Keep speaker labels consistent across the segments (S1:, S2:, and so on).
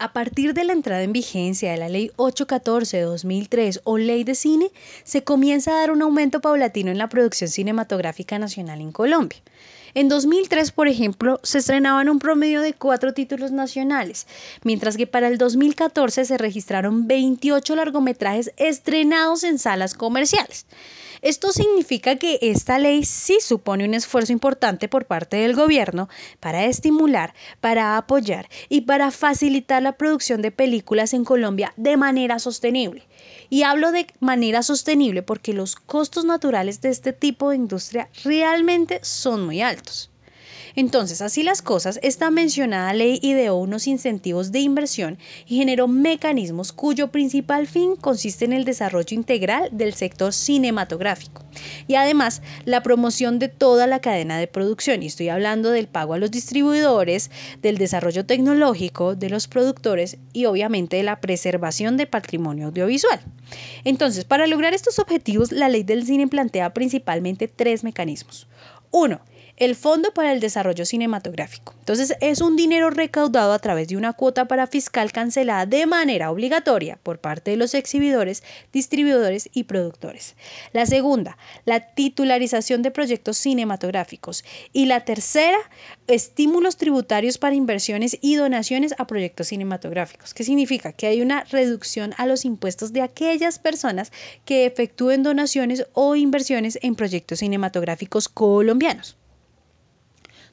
S1: A partir de la entrada en vigencia de la Ley 814 de 2003 o Ley de Cine, se comienza a dar un aumento paulatino en la producción cinematográfica nacional en Colombia. En 2003, por ejemplo, se estrenaban un promedio de cuatro títulos nacionales, mientras que para el 2014 se registraron 28 largometrajes estrenados en salas comerciales. Esto significa que esta ley sí supone un esfuerzo importante por parte del gobierno para estimular, para apoyar y para facilitar la producción de películas en Colombia de manera sostenible. Y hablo de manera sostenible porque los costos naturales de este tipo de industria realmente son muy altos. Entonces, así las cosas, esta mencionada ley ideó unos incentivos de inversión y generó mecanismos cuyo principal fin consiste en el desarrollo integral del sector cinematográfico y además la promoción de toda la cadena de producción. Y estoy hablando del pago a los distribuidores, del desarrollo tecnológico de los productores y obviamente de la preservación de patrimonio audiovisual. Entonces, para lograr estos objetivos, la ley del cine plantea principalmente tres mecanismos. Uno, el Fondo para el Desarrollo Cinematográfico. Entonces es un dinero recaudado a través de una cuota para fiscal cancelada de manera obligatoria por parte de los exhibidores, distribuidores y productores. La segunda, la titularización de proyectos cinematográficos. Y la tercera, estímulos tributarios para inversiones y donaciones a proyectos cinematográficos. ¿Qué significa? Que hay una reducción a los impuestos de aquellas personas que efectúen donaciones o inversiones en proyectos cinematográficos colombianos.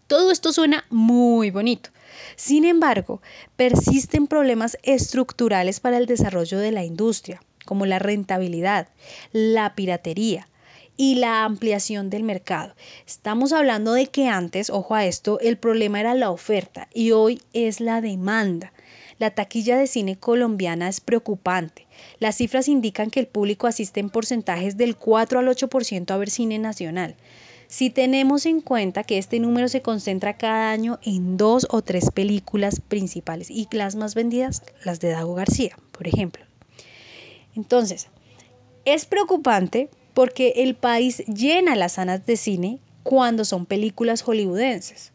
S1: Todo esto suena muy bonito. Sin embargo, persisten problemas estructurales para el desarrollo de la industria, como la rentabilidad, la piratería y la ampliación del mercado. Estamos hablando de que antes, ojo a esto, el problema era la oferta y hoy es la demanda. La taquilla de cine colombiana es preocupante. Las cifras indican que el público asiste en porcentajes del 4 al 8% a ver cine nacional. Si tenemos en cuenta que este número se concentra cada año en dos o tres películas principales y las más vendidas, las de Dago García, por ejemplo. Entonces, es preocupante porque el país llena las salas de cine cuando son películas hollywoodenses.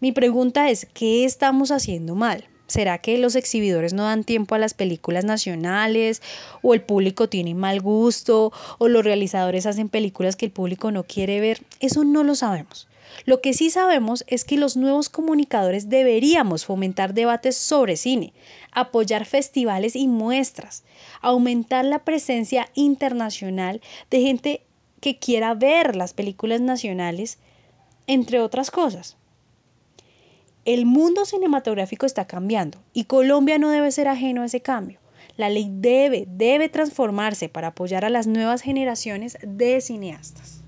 S1: Mi pregunta es, ¿qué estamos haciendo mal? ¿Será que los exhibidores no dan tiempo a las películas nacionales? ¿O el público tiene mal gusto? ¿O los realizadores hacen películas que el público no quiere ver? Eso no lo sabemos. Lo que sí sabemos es que los nuevos comunicadores deberíamos fomentar debates sobre cine, apoyar festivales y muestras, aumentar la presencia internacional de gente que quiera ver las películas nacionales, entre otras cosas. El mundo cinematográfico está cambiando y Colombia no debe ser ajeno a ese cambio. La ley debe, debe transformarse para apoyar a las nuevas generaciones de cineastas.